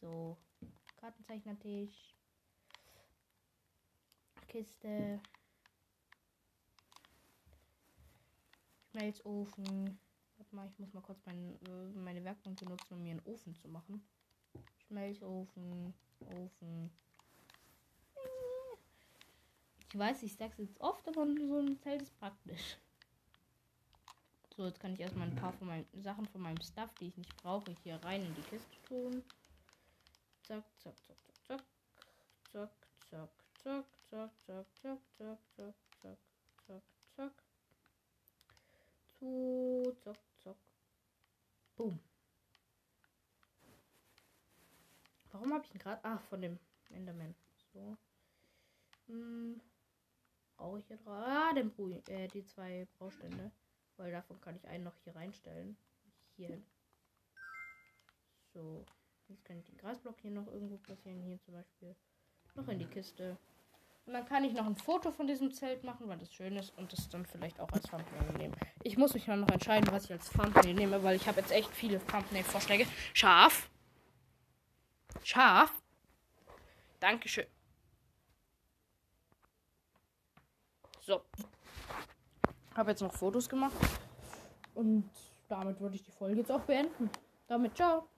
So, Kartenzeichnertisch. Kiste. Schmelzofen. Warte mal, ich muss mal kurz mein, meine Werkbank benutzen, um mir einen Ofen zu machen. Schmelzofen, Ofen. Ich weiß, ich sag's jetzt oft, aber so ein Zelt ist praktisch. So, jetzt kann ich erstmal ein paar von meinen Sachen von meinem Stuff, die ich nicht brauche, hier rein in die Kiste tun. Zack, zack, zack, zack, zack, zack, zack, zack, zack, zack, zack, zack, zack, zack, zack. So, zack, zack. Boom. Warum habe ich ihn gerade? Ah, von dem Enderman. So. Hm, brauche ich hier drauf? Ah, den Bru äh, die zwei Baustände. Weil davon kann ich einen noch hier reinstellen. Hier. So. Jetzt kann ich den Grasblock hier noch irgendwo platzieren. Hier zum Beispiel. Noch in die Kiste. Und dann kann ich noch ein Foto von diesem Zelt machen, weil das schön ist und das dann vielleicht auch als Thumbnail nehmen. Ich muss mich dann noch entscheiden, was ich als Thumbnail nehme, weil ich habe jetzt echt viele Thumbnail-Vorschläge. Scharf. Scharf. Dankeschön. So. Habe jetzt noch Fotos gemacht. Und damit würde ich die Folge jetzt auch beenden. Damit ciao.